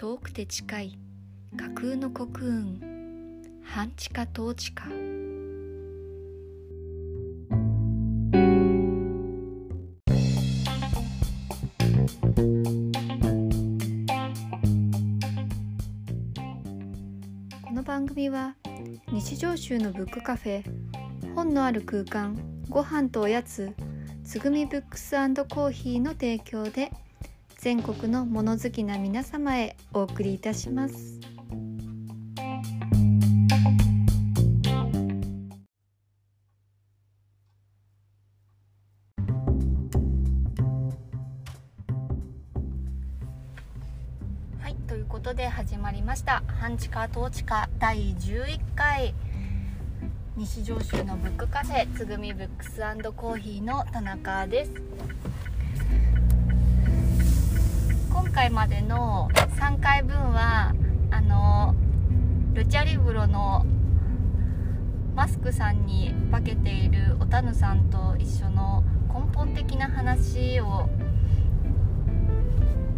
遠くて近い架空の国運半地下統治下。この番組は日常州のブックカフェ本のある空間ご飯とおやつつぐみブックスコーヒーの提供で全国の物好きな皆様へお送りいたします。はい、ということで始まりました「半地下統治下」第11回。西上州のブックカフェつぐみブックスコーヒーの田中です。回までの3回分はあのルチャリブロのマスクさんに化けているおたぬさんと一緒の根本的な話を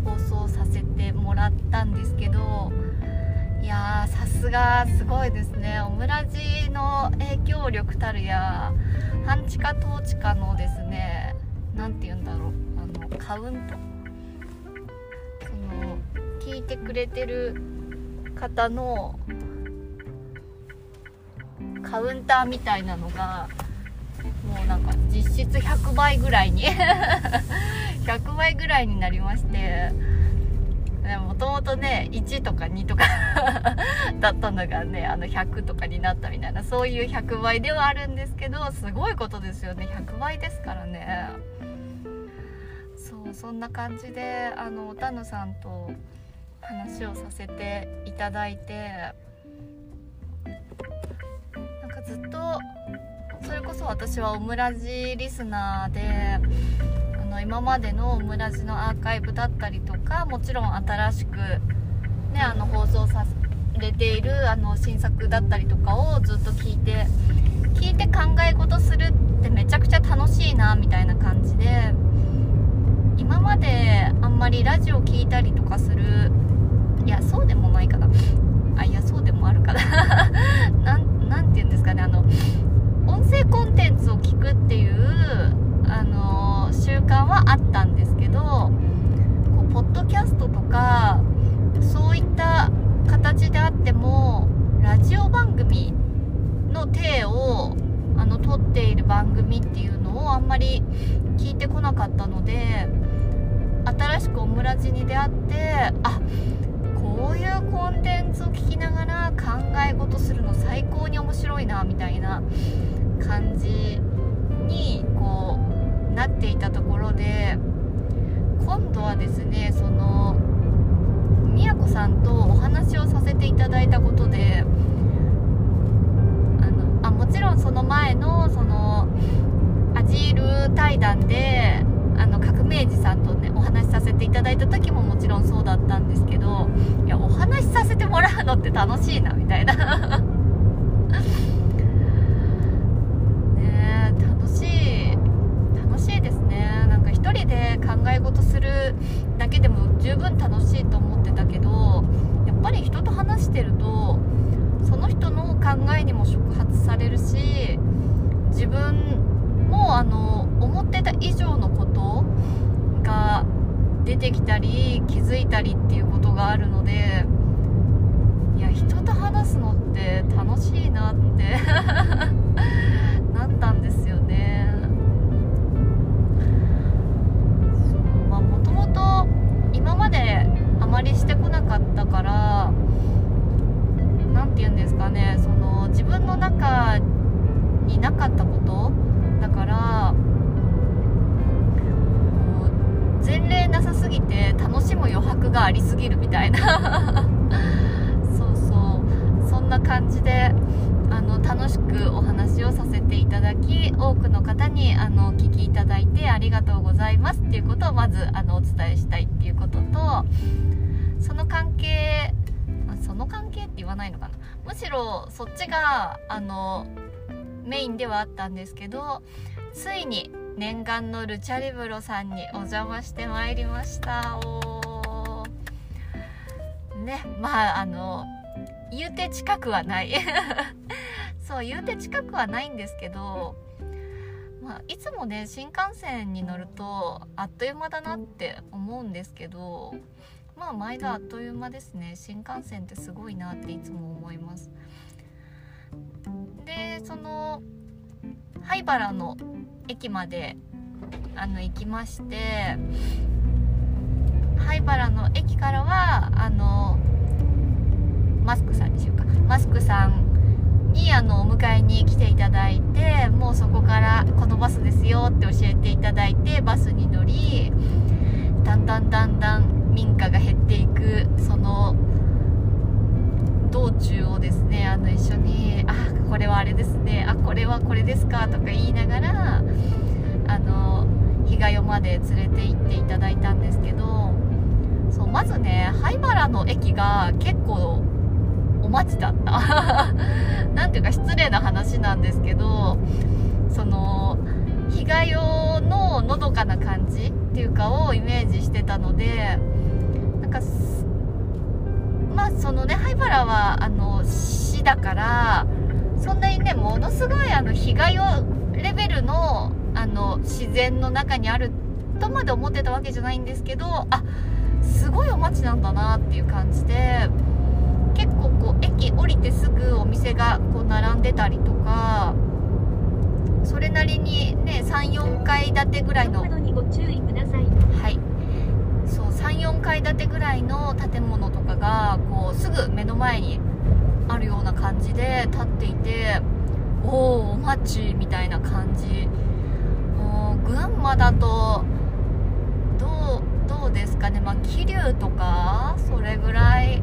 放送させてもらったんですけどいやさすがすごいですね。オムラジの影響力たるや半地下統治下のですね何て言うんだろう。あのカウント。聞いてくれてる方のカウンターみたいなのがもうなんか実質100倍ぐらいに 100倍ぐらいになりましてもともとね1とか2とか だったのがねあの100とかになったみたいなそういう100倍ではあるんですけどすごいことですよね。100倍ですからね。そうそんな感じであのおたぬさんと話をさせていただいてなんかずっとそれこそ私はオムラジリスナーであの今までのオムラジのアーカイブだったりとかもちろん新しく、ね、あの放送されているあの新作だったりとかをずっと聞いて聞いて考え事するってめちゃくちゃ楽しいなみたいな感じで今まであんまりラジオ聞いたりとかするいやそうでもないかな。あいやそうでもあるかな。なんて言うんですかね。あの音声コンテンツを聞くっていうあの習慣はあったんですけどこうポッドキャストとかそういった形であってもラジオ番組の体をあの撮っている番組っていうのをあんまり聞いてこなかったので新しくオムラジに出会ってあっこういうコンテンツを聞きながら考え事するの最高に面白いなみたいな感じにこうなっていたところで今度はですねそのみやこさんとお話をさせていただいたことであのあもちろんその前のそのアジール対談であの革命児さんとねお話しさせていただいた時ももちろんそうだったんですけどいやお話しさせてもらうのって楽しいなみたいな。ね楽しい楽しいですね。なんか一人で考え事するだけでも十分楽しいと思ってたけどやっぱり人と話してるとその人の考えにも触発されるし自分もあの思ってた以上のことが出てきたり気づいたりっていうことがあるのでいや人と話すのって楽しいなって なったんですよね。まあもともと今まであまりしてこなかったから何て言うんですかねその自分の中になかったことすぎて楽しむ余白がありすぎるみたいな。そうそう。そんな感じであの楽しくお話をさせていただき多くの方にあのお聞きいただいてありがとうございますっていうことをまずあのお伝えしたいっていうこととその関係その関係って言わないのかな。むしろそっちがあのメインではあったんですけどついに念願のルチャリブロさんにお邪魔してまいりました。おねまああの言うて近くはない。そう言うて近くはないんですけど、まあ、いつもね新幹線に乗るとあっという間だなって思うんですけどまあ毎度あっという間ですね。新幹線ってすごいなっていつも思います。でその灰原の駅まであの行きまして灰原の駅からはあのマスクさんでしょうか。マスクさんにあのお迎えに来ていただいてもうそこからこのバスですよって教えていただいてバスに乗りだんだんだんだん民家が減っていくその道中をですねあの一緒に「あこれはあれですねあこれはこれですか」とか言いながらあの日帰まで連れて行っていただいたんですけどそうまずね灰原の駅が結構お待ちだった。なんていうか失礼な話なんですけどその日帰ののどかな感じっていうかをイメージしてたのでなんかまあそのね灰原はあの市だからそんなにねものすごいあの被害をレベルのあの自然の中にあるとまで思ってたわけじゃないんですけどあすごいお街なんだなっていう感じで結構こう駅降りてすぐお店がこう並んでたりとかそれなりにね34階建てぐらいの34階建てぐらいの建物とかがこうすぐ目の前にあるような感じで立っていておおお町みたいな感じ。群馬だとどうどうですかね。まあ桐生とかそれぐらい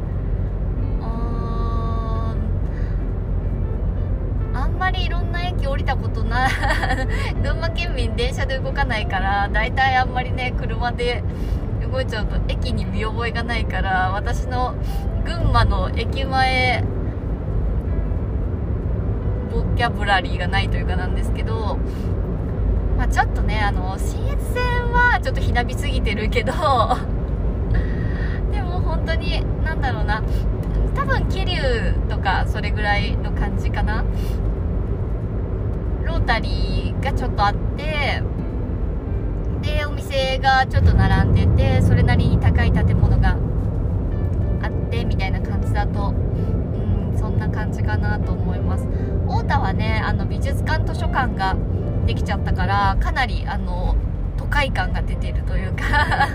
あんまりいろんな駅降りたことない。群馬県民電車で動かないから大体あんまりね車で動いちゃうと駅に見覚えがないから私の群馬の駅前ボキャブラリーがないというかなんですけどまあ、ちょっとねあの信越線はちょっとひなびすぎてるけどでも本当に何だろうな多分桐生とかそれぐらいの感じかな。ロータリーがちょっとあってでお店がちょっと並んでてそれなりに高い建物があってみたいな感じだとうんそんな感じかなと思います。太田はねあの美術館図書館ができちゃったからかなりあの都会感が出てるというか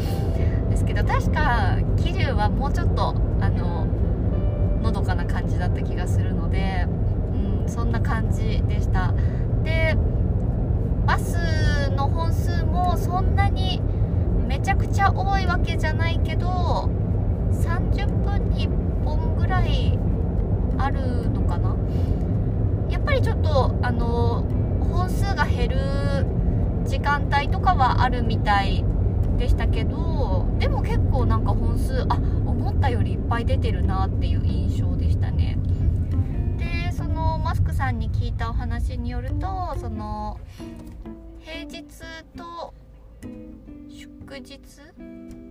ですけど確か桐生はもうちょっとあののどかな感じだった気がするので、うん、そんな感じでした。でバスの本数もそんなにめちゃくちゃ多いわけじゃないけど30分に1本ぐらいあるのかな？やっぱりちょっとあの本数が減る時間帯とかはあるみたいでしたけどでも結構なんか本数あ思ったよりいっぱい出てるなっていう印象でしたね。でそのマスクさんに聞いたお話によるとその平日と祝日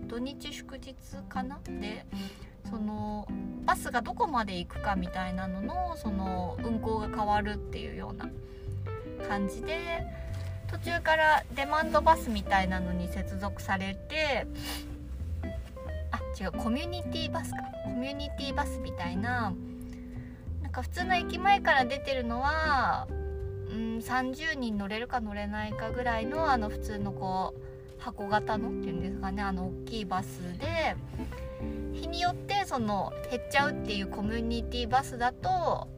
土日祝日かな？でそのバスがどこまで行くかみたいなののその運行が変わるっていうような感じで途中からデマンドバスみたいなのに接続されてあ違うコミュニティバスか。コミュニティバスみたいななんか普通の駅前から出てるのは、うん、30人乗れるか乗れないかぐらいのあの普通のこう箱型のっていうんですかねあの大きいバスで日によってその減っちゃうっていうコミュニティバスだと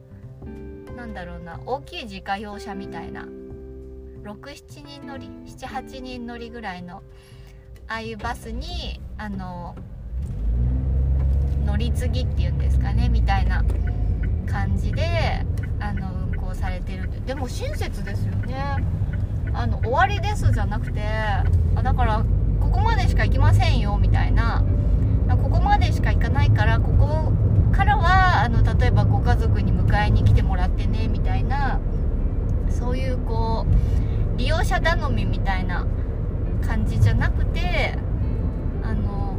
なんだろうな大きい自家用車みたいな67人乗り78人乗りぐらいのああいうバスにあの乗り継ぎっていうんですかねみたいな感じであの運行されてる。でも親切ですよね。あの終わりですじゃなくてあだからここまでしか行きませんよみたいな。ここまでしか行かないからここからはあの例えばご家族に迎えに来てもらってねみたいな。そういうこう利用者頼みみたいな。感じじゃなくてあの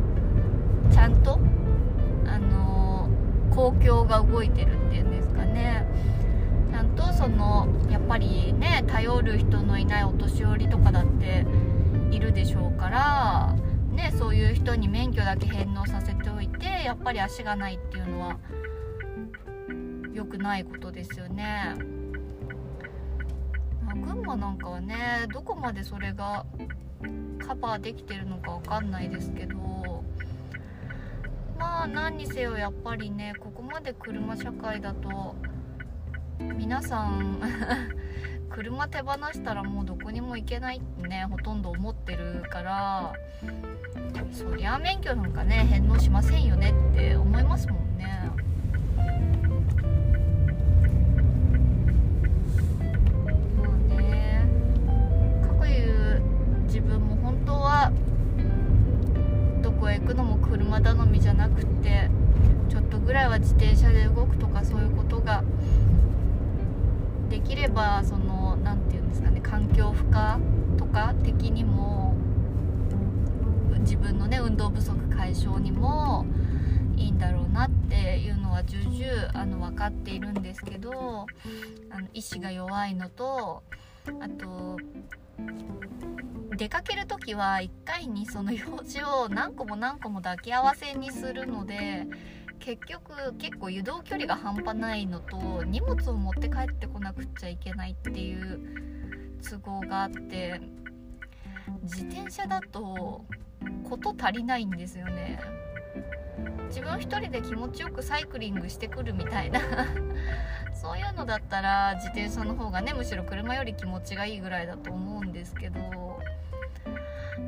ちゃんとあの公共が動いてる。そのやっぱりね頼る人のいないお年寄りとかだっているでしょうからねそういう人に免許だけ返納させておいてやっぱり足がないっていうのは良くないことですよね。まあ、群馬なんかはねどこまでそれがカバーできてるのか分かんないですけどまあ何にせよやっぱりねここまで車社会だと皆さん 車手放したらもうどこにも行けないってねほとんど思ってるからそりゃ免許なんかね返納しませんよねって思いますもんね。まあねかくいう自分も本当はどこへ行くのも車頼みじゃなくてちょっとぐらいは自転車で動くとかそういうことができればその何て言うんですかね環境負荷とか的にも自分のね運動不足解消にもいいんだろうなっていうのは重々あの分かっているんですけどあの意志が弱いのとあと出かける時は1回にその用事を何個も何個も抱き合わせにするので結局結構移動距離が半端ないのと荷物を持って帰ってこなくちゃいけないっていう都合があって自転車だとこと足りないんですよね。自分一人で気持ちよくサイクリングしてくるみたいな。そういうのだったら自転車の方がねむしろ車より気持ちがいいぐらいだと思うんですけど。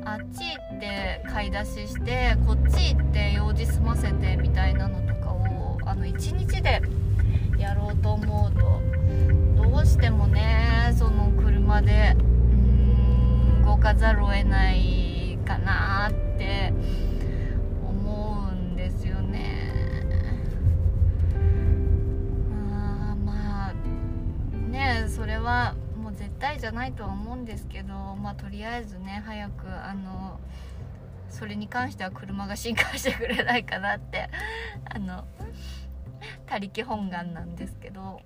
あっち行って買い出ししてこっち行って用事済ませてみたいなのとかをあの1日でやろうと思うとどうしてもねその車でうん動かざるを得ないかなって思うんですよね。あまあねそれは対じゃないとは思うんですけどまあとりあえずね早くあのそれに関しては車が進化してくれないかなってあの他力本願なんですけど。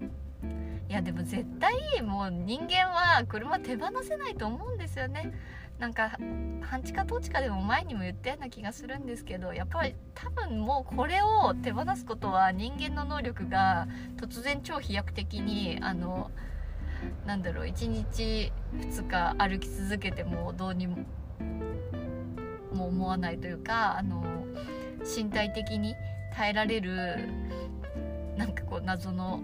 いやでも絶対もう人間は車手放せないと思うんですよね。なんか半地下統治下でも前にも言ったような気がするんですけどやっぱり多分もうこれを手放すことは人間の能力が突然超飛躍的にあのなんだろう1日2日歩き続けてもどうにも思わないというかあの身体的に耐えられるなんかこう謎の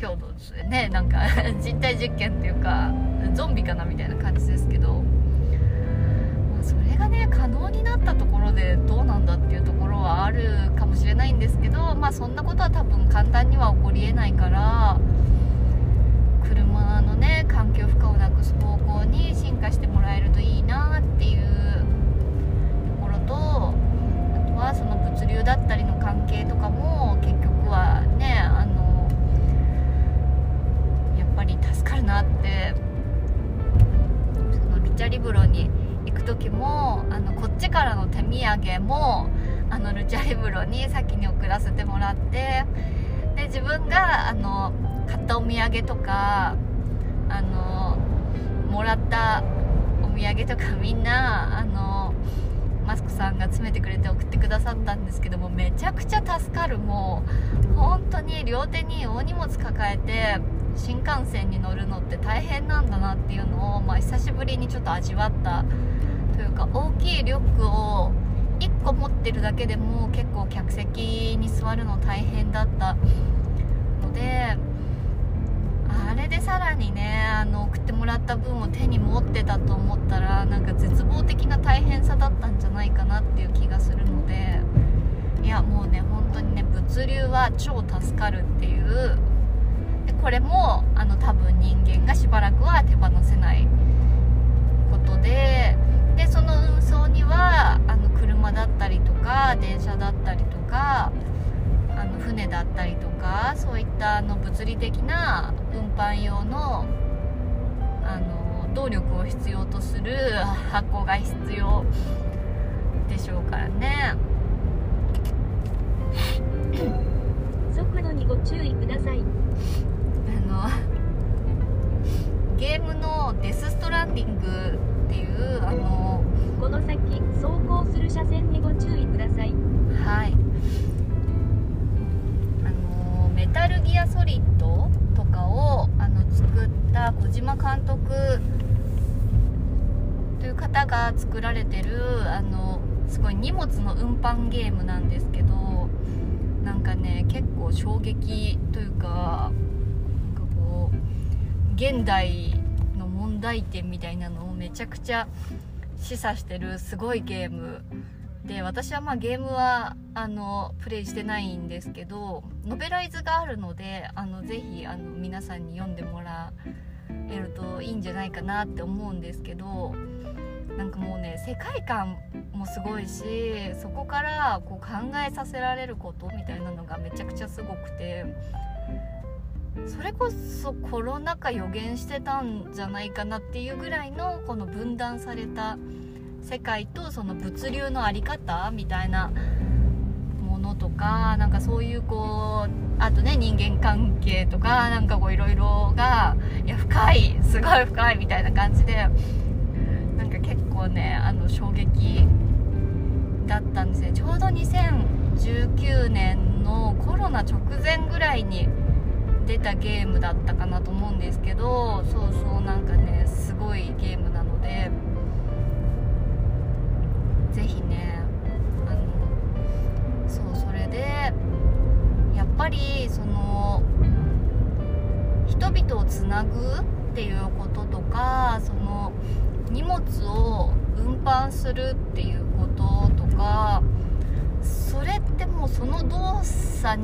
強度ですね。なんか実体実験っていうかゾンビかなみたいな感じですけど、まあ、それがね可能になったところでどうなんだっていうところはあるかもしれないんですけどまあそんなことは多分簡単には起こりえないから車のね環境負荷をなくす方向に進化してもらえるといいなっていうところとあとはその物流だったりの関係とかも結局はねあのやっぱり助かるなってそのルチャリブロに行く時もあのこっちからの手土産もあのルチャリブロに先に送らせてもらってで自分があの買ったお土産とかあのもらったお土産とかみんなあのマスクさんが詰めてくれて送ってくださったんですけどもめちゃくちゃ助かる。もう本当に両手に大荷物抱えて新幹線に乗るのって大変なんだなっていうのを、まあ、久しぶりにちょっと味わった。というか大きいリュックを1個持ってるだけでも結構客席に座るの大変だったのであれでさらにねあの送ってもらった分を手に持ってたと思ったらなんか絶望的な大変さだったんじゃないかなっていう気がするのでいやもうね本当にね物流は超助かるっていう。でこれもあの多分人間がしばらくは手放せないことででその運送にはあの車だったりとか電車だったりとかあの船だったりとかそういったあの物理的な運搬用のあの動力を必要とする箱が必要でしょうからね。速度にご注意ください。あのゲームの「デス・ストランディング」っていうあのこの先走行する車線にご注意ください。はいメタルギアソリッドとかをあの作った小島監督という方が作られてるあのすごい荷物の運搬ゲームなんですけどなんかね結構衝撃というかなんかこう現代の問題点みたいなのをめちゃくちゃ示唆してるすごいゲームで私はまあゲームはあのプレイしてないんですけどノベライズがあるのであのぜひあの皆さんに読んでもらえるといいんじゃないかなって思うんですけどなんかもうね世界観もすごいしそこからこう考えさせられることみたいなのがめちゃくちゃすごくてそれこそコロナ禍予言してたんじゃないかなっていうぐらいのこの分断された世界とその物流の在り方みたいなものとかなんかそういうこうあとね人間関係とかなんかこういろいろがいや深いすごい深いみたいな感じでなんか結構ねあの衝撃だったんですね。ちょうど2019年のコロナ直前ぐらいに出たゲームだったかなと思うんですけどそうそうなんかねすごいゲームなのでぜひねあのそうそれでやっぱりその人々をつなぐっていうこととかその荷物を運搬するっていうこととかそれってもうその動作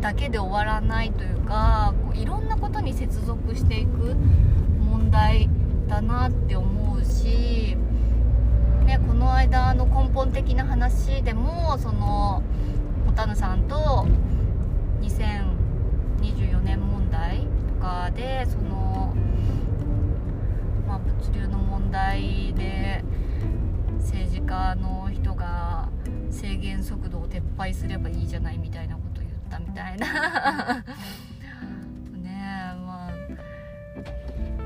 だけで終わらないというかこういろんなことに接続していく問題だなって思うし、ね、この間の根本的な話でもそのホタヌさんと2024年問題とかでその、まあ、物流の問題で政治家の人が制限速度を撤廃すればいいじゃないみたいなこと言ったみたいな。ねえまあ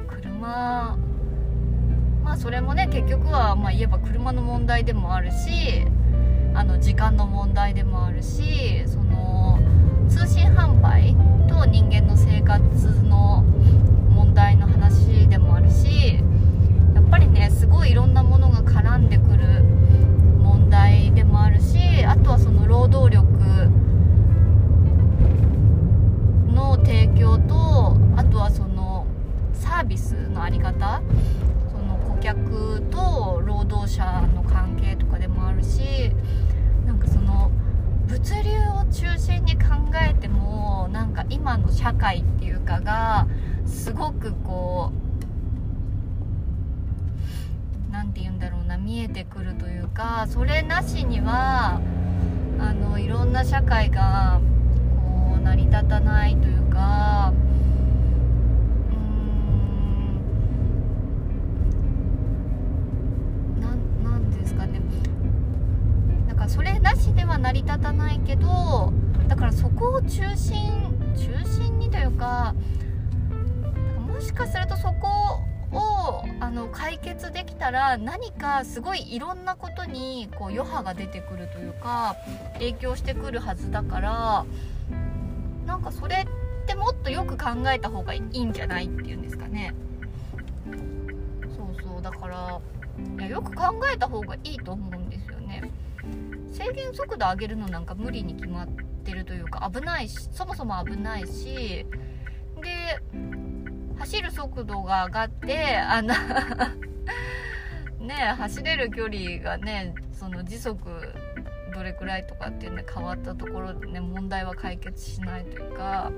車まあそれもね結局はまあ言えば車の問題でもあるしあの時間の問題でもあるしその通信販売と人間の生活の問題の話でもあるしやっぱりねすごいいろんなものが絡んでくる問題でもあるしあとはその労働力の提供とあとはそのサービスの在り方客と労働者の関係とかでもあるしなんかその物流を中心に考えてもなんか今の社会っていうかがすごくこう何て言うんだろうな見えてくるというかそれなしにはあのいろんな社会がこう成り立たないというかうーんなんなんですかねだかそれなしでは成り立たないけどだからそこを中心中心にというかもしかするとそこをあの解決できたら何かすごいいろんなことにこう余波が出てくるというか影響してくるはずだからなんかそれってもっとよく考えた方がいいんじゃないっていうんですかね。そうそうだからいやよく考えた方がいいと思うんです制限速度上げるのなんか無理に決まってるというか危ないしそもそも危ないしで走る速度が上がってあの ね走れる距離がねその時速どれくらいとかっていうね変わったところでね問題は解決しないというか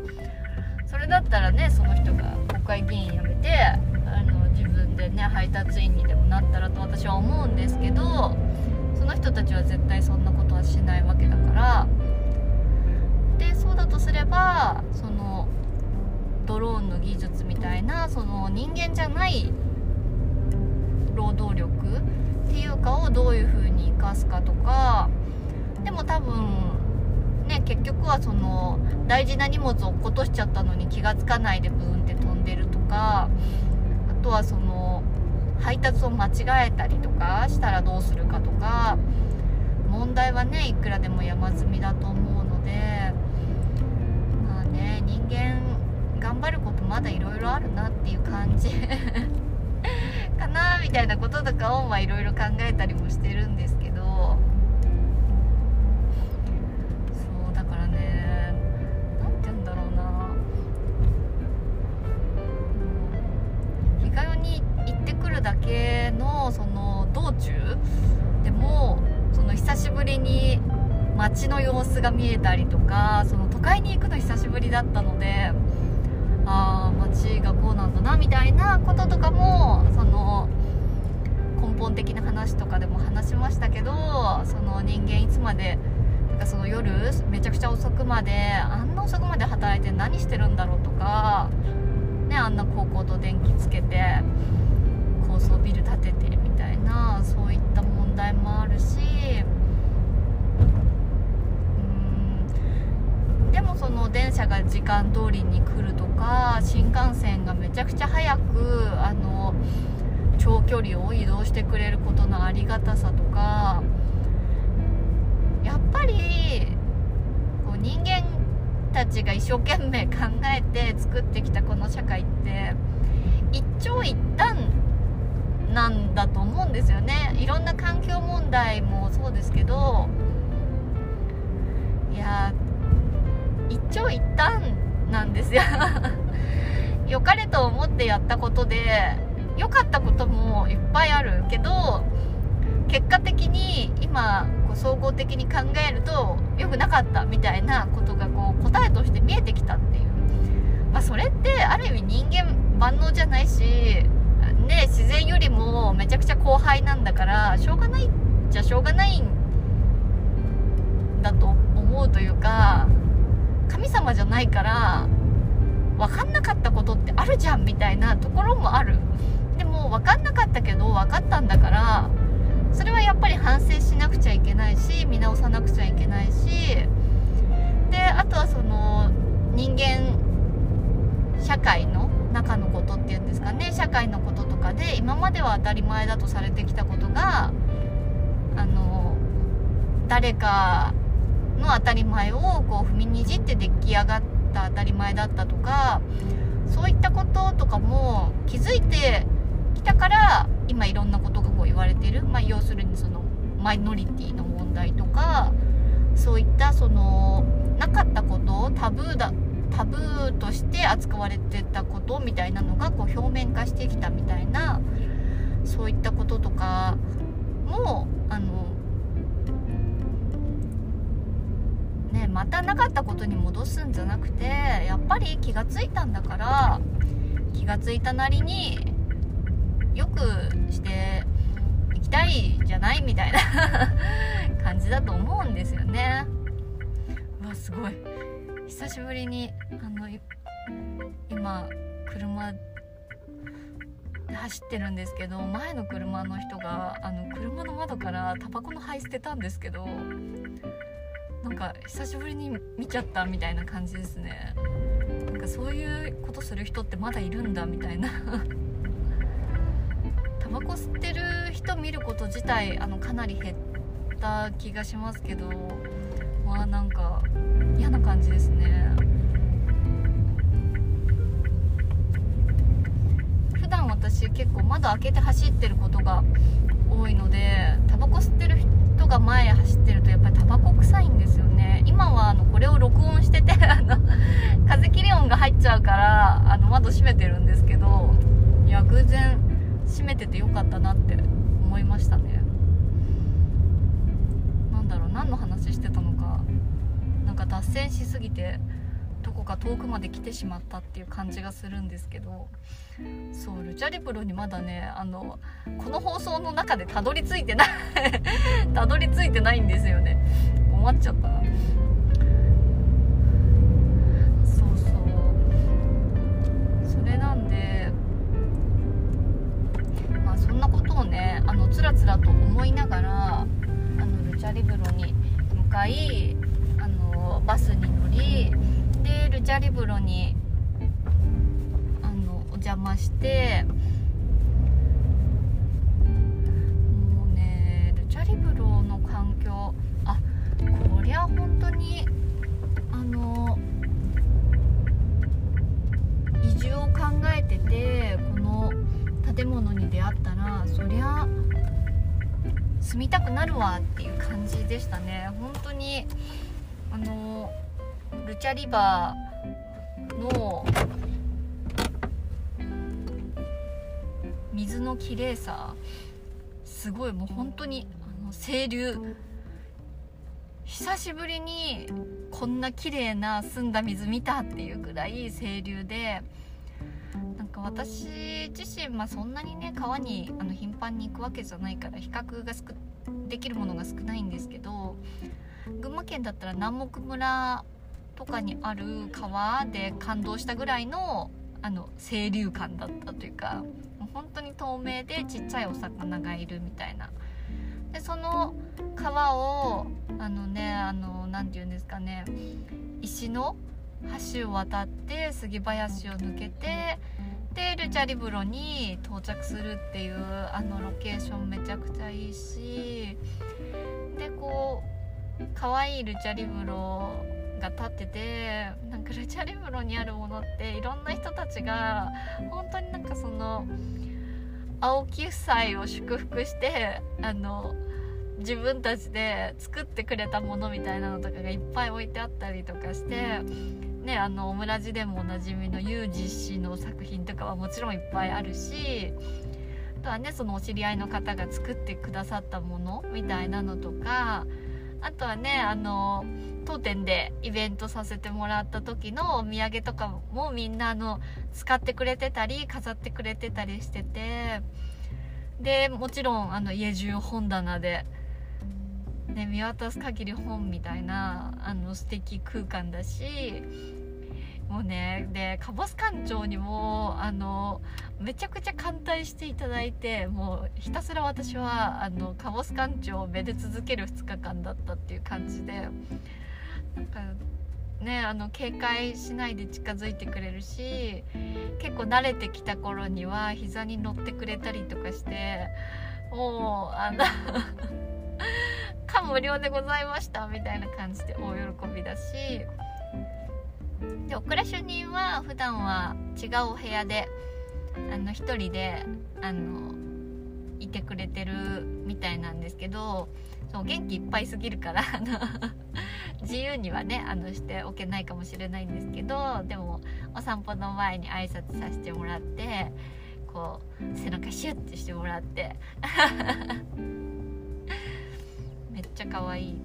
それだったらねその人が国会議員辞めてあの自分でね配達員にでもなったらと私は思うんですけどその人たちは絶対そんなことはしないわけだから。でそうだとすればそのドローンの技術みたいなその人間じゃない労働力っていうかをどういう風に生かすかとか。でも多分ね結局はその大事な荷物を落っことしちゃったのに気が付かないでブーンって飛んでるとか。あとはその配達を間違えたりとかしたらどうするかとか問題はねいくらでも山積みだと思うのでまあね人間頑張ることまだいろいろあるなっていう感じ かなみたいなこととかをいろいろ考えたりもしてるんですぶりに街の様子が見えたりとかその都会に行くの久しぶりだったのでああ街がこうなんだなみたいなこととかもその根本的な話とかでも話しましたけどその人間いつまでなんかその夜めちゃくちゃ遅くまであんな遅くまで働いて何してるんだろうとか、ね、あんな高校と電気つけて高層ビル建ててみたいなそういった問題もあるしうんでもその電車が時間通りに来るとか新幹線がめちゃくちゃ早くあの長距離を移動してくれることのありがたさとかやっぱりこう人間たちが一生懸命考えて作ってきたこの社会って一長一短なんだと思うんですよね。いろんな環境問題もそうですけどいや一長一短なんですよ。良かれと思ってやったことで良かったこともいっぱいあるけど結果的に今こう総合的に考えると良くなかったみたいなことがこう答えとして見えてきたっていう、まあ、それってある意味人間万能じゃないしね自然よりもめちゃくちゃ後輩なんだからしょうがないじゃしょうがないんだと思うというか神様じゃないから分かんなかったことってあるじゃんみたいなところもある。でも分かんなかったけど分かったんだからそれはやっぱり反省しなくちゃいけないし見直さなくちゃいけないしであとはその人間社会の中のことっていうんですかね。社会のこととかで今までは当たり前だとされてきたことがあの誰かの当たり前をこう踏みにじって出来上がった当たり前だったとかそういったこととかも気づいてきたから今いろんなことがこう言われてる、まあ、要するにそのマイノリティの問題とかそういったそのなかったことをタブーだタブーとして扱われてたことみたいなのがこう表面化してきたみたいなそういったこととかもまたなかったことに戻すんじゃなくてやっぱり気がついたんだから気がついたなりによくしていきたいじゃないみたいな 感じだと思うんですよね。うわすごい。久しぶりにあの今車走ってるんですけど前の車の人があの車の窓からタバコの灰捨てたんですけどなんか久しぶりに見ちゃったみたいな感じですね。なんかそういうことする人ってまだいるんだみたいな。タバコ吸ってる人見ること自体あのかなり減った気がしますけどまあなんか嫌な感じですね。普段私結構窓開けて走ってることが多いのでタバコ吸ってる人が前走ってるとやっぱりタバコ臭いんですよね今はあのこれを録音しててあの風切り音が入っちゃうからあの窓閉めてるんですけどいや偶然閉めててよかったなって思いましたねなんだろう何の話してたのかなんか脱線しすぎてどこか遠くまで来てしまったっていう感じがするんですけどそうルチャリブロにまだねあのこの放送の中でたどり着いてない たどり着いてないんですよね。困っちゃったそうそう。それなんでまあそんなことをねあのつらつらと思いながらあのルチャリブロに向かいバスに乗りでルチャリブロにあのお邪魔してもうねルチャリブロの環境あこりゃ本当にあの移住を考えててこの建物に出会ったらそりゃ住みたくなるわっていう感じでしたね。本当にあのルチャリバーの水の綺麗さすごいもう本当にあの清流。久しぶりにこんな綺麗な澄んだ水見たっていうぐらい清流で。なんか私自身、まあ、そんなにね川にあの頻繁に行くわけじゃないから比較ができるものが少ないんですけど群馬県だったら南牧村とかにある川で感動したぐらいのあの清流感だったというか本当に透明でちっちゃいお魚がいるみたいな。でその川をあのねあの何て言うんですかね石の橋を渡って杉林を抜けてでルチャリブロに到着するっていうあのロケーションめちゃくちゃいいし可愛いルチャリブロが立っててなんかルチャリブロにあるものっていろんな人たちが本当になんかその青木夫妻を祝福してあの自分たちで作ってくれたものみたいなのとかがいっぱい置いてあったりとかしてねあのオムラジでもおなじみのユージ氏の作品とかはもちろんいっぱいあるしあとはねそのお知り合いの方が作ってくださったものみたいなのとかあとはねあの当店でイベントさせてもらった時のお土産とかもみんなあの使ってくれてたり飾ってくれてたりしててでもちろんあの家中本棚で、ね、見渡す限り本みたいなあの素敵空間だしもうねでカボス館長にもあのめちゃくちゃ歓待していただいてもうひたすら私はあのカボス館長をめで続ける2日間だったっていう感じでなんかねあの警戒しないで近づいてくれるし結構慣れてきた頃には膝に乗ってくれたりとかしてもうあの 感無量でございましたみたいな感じで大喜びだしでオクラ主任は普段は違うお部屋であの一人であのいてくれてるみたいなんですけどそう元気いっぱいすぎるからあの 自由にはねあのしておけないかもしれないんですけどでもお散歩の前に挨拶させてもらってこう背中シュッてしてもらって めっちゃ可愛い。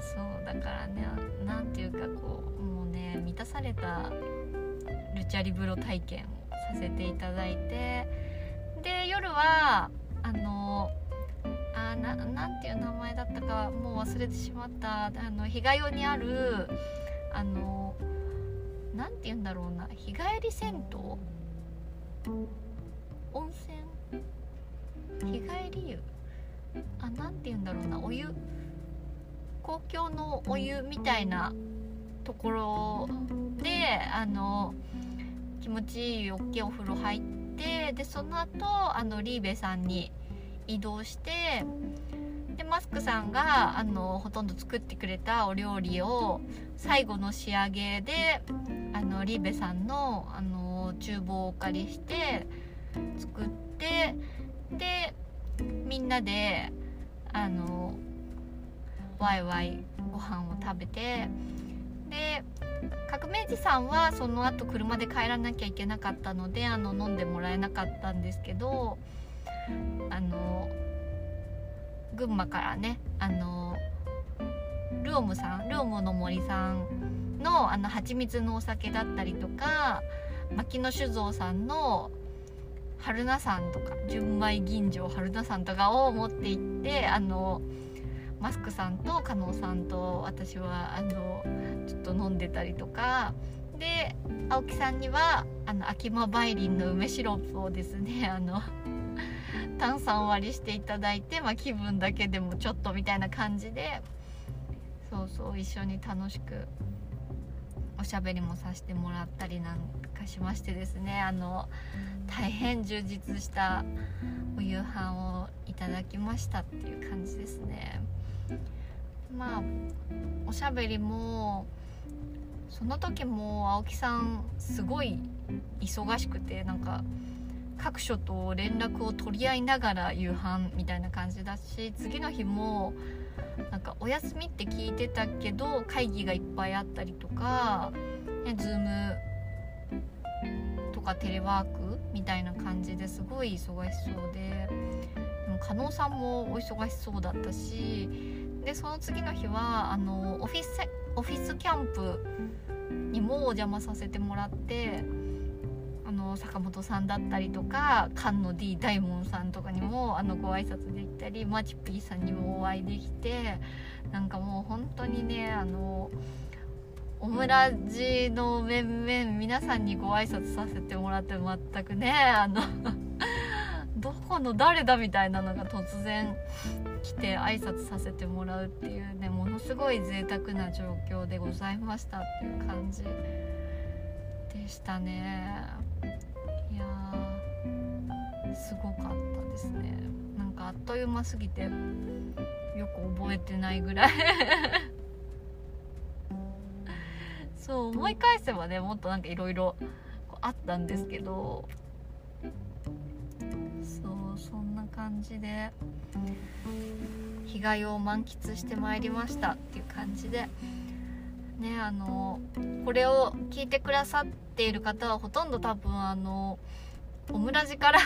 そうだからね何ていうかこうもうね満たされたルチャリブロ体験をさせていただいてで夜はあのあななんていう名前だったかもう忘れてしまったあの日帰りにあるあのなんて言うんだろうな日帰り銭湯？温泉？日帰り湯？あなんて言うんだろうなお湯？公共のお湯みたいなところであの気持ちいい大きいお風呂入ってでその後あのリーベさんに移動してでマスクさんがあのほとんど作ってくれたお料理を最後の仕上げであのリーベさんのあの厨房をお借りして作ってでみんなであのワイワイご飯を食べてで革命児さんはその後車で帰らなきゃいけなかったのであの飲んでもらえなかったんですけどあの群馬からねあのルオムさんルオムの森さんのあの蜂蜜のお酒だったりとか牧野酒造さんの春菜さんとか純米吟醸春菜さんとかを持って行ってあのマスクさんと加納さんと私はあのちょっと飲んでたりとか。で青木さんにはあの秋間梅林の梅シロップをですね あの炭酸割りしていただいて、まあ、気分だけでもちょっとみたいな感じでそうそう一緒に楽しくおしゃべりもさせてもらったりなんかしましてですねあの大変充実したお夕飯をいただきましたっていう感じですね。まあおしゃべりもその時も青木さんすごい忙しくてなんか各所と連絡を取り合いながら夕飯みたいな感じだし次の日もなんかお休みって聞いてたけど会議がいっぱいあったりとか、ね、ズームとかテレワークみたいな感じですごい忙しそうででも加納さんもお忙しそうだったしでその次の日はあのオフィスオフィスキャンプにもお邪魔させてもらってあの坂本さんだったりとか菅野 D 大門さんとかにもあのご挨拶できたりマチピーさんにもお会いできてなんかもう本当にねあのオムラジの面々皆さんにご挨拶させてもらって全くねあの どこの誰だみたいなのが突然来て挨拶させてもらうっていうねものすごい贅沢な状況でございましたっていう感じでしたね。いやーすごかったですね。なんかあっという間すぎてよく覚えてないぐらい。そう思い返せばねもっとなんかいろいろあったんですけど。そう。そんな感じで被害を満喫してまいりましたっていう感じで。ねあのこれを聞いてくださっている方はほとんど多分あのオムラジから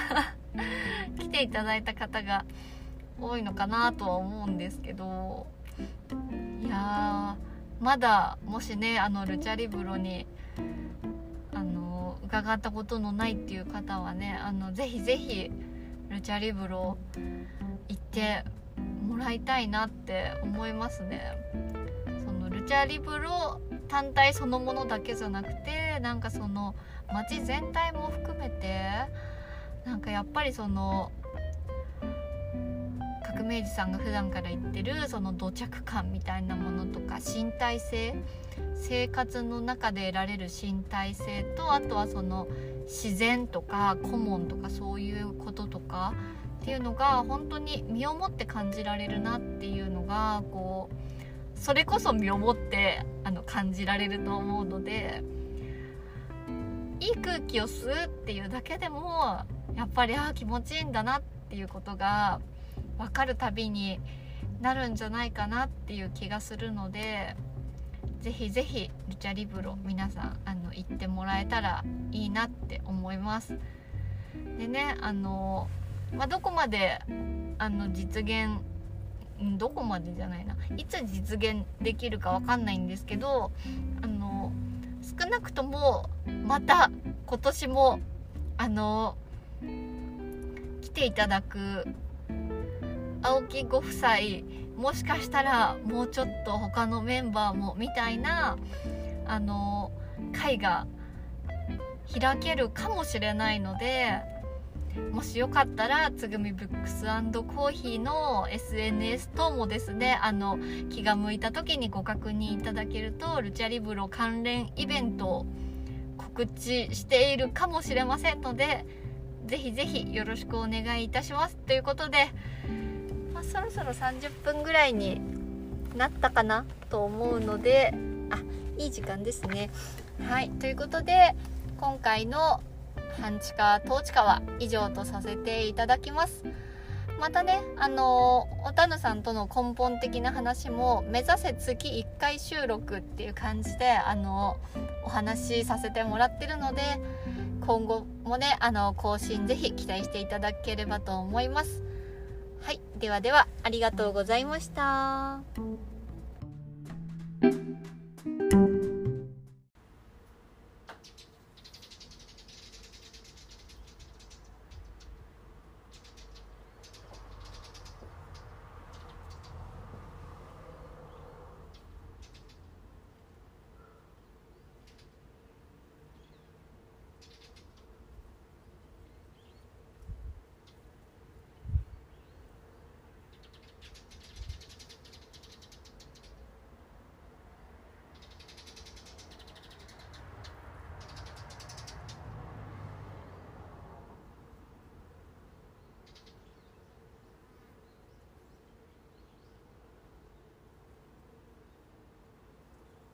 来ていただいた方が多いのかなとは思うんですけど。いやまだもしねあのルチャリブロにあの伺ったことのないっていう方はねあのぜひぜひルチャリブロ行ってもらいたいなって思いますね。そのルチャリブロ単体そのものだけじゃなくてなんかその街全体も含めてなんかやっぱりその革命児さんが普段から言ってるその土着感みたいなものとか身体性生活の中で得られる身体性とあとはその自然とか古文とかそういうこととかっていうのが本当に身をもって感じられるなっていうのがこうそれこそ身をもってあの感じられると思うのでいい空気を吸うっていうだけでもやっぱりああ気持ちいいんだなっていうことが分かる旅になるんじゃないかなっていう気がするのでぜひぜひルチャリブロ皆さんあの行ってもらえたらいいなって思います。でねあの、まあ、どこまであの実現どこまでじゃないな。いつ実現できるかわかんないんですけどあの少なくともまた今年もあの来ていただく青木ご夫妻もしかしたらもうちょっと他のメンバーもみたいなあの会が開けるかもしれないのでもしよかったらつぐみブックスコーヒーの SNS 等もですねあの気が向いた時にご確認いただけるとルチャリブロ関連イベントを告知しているかもしれませんのでぜひぜひよろしくお願いいたします。ということでまあ、そろそろ30分ぐらいになったかなと思うのであいい時間ですね。はい。ということで今回の半地下統治下は以上とさせていただきます。またねあのおたぬさんとの根本的な話も目指せ月1回収録っていう感じであのお話しさせてもらってるので今後もねあの更新ぜひ期待していただければと思います。はい。ではでは、ありがとうございました。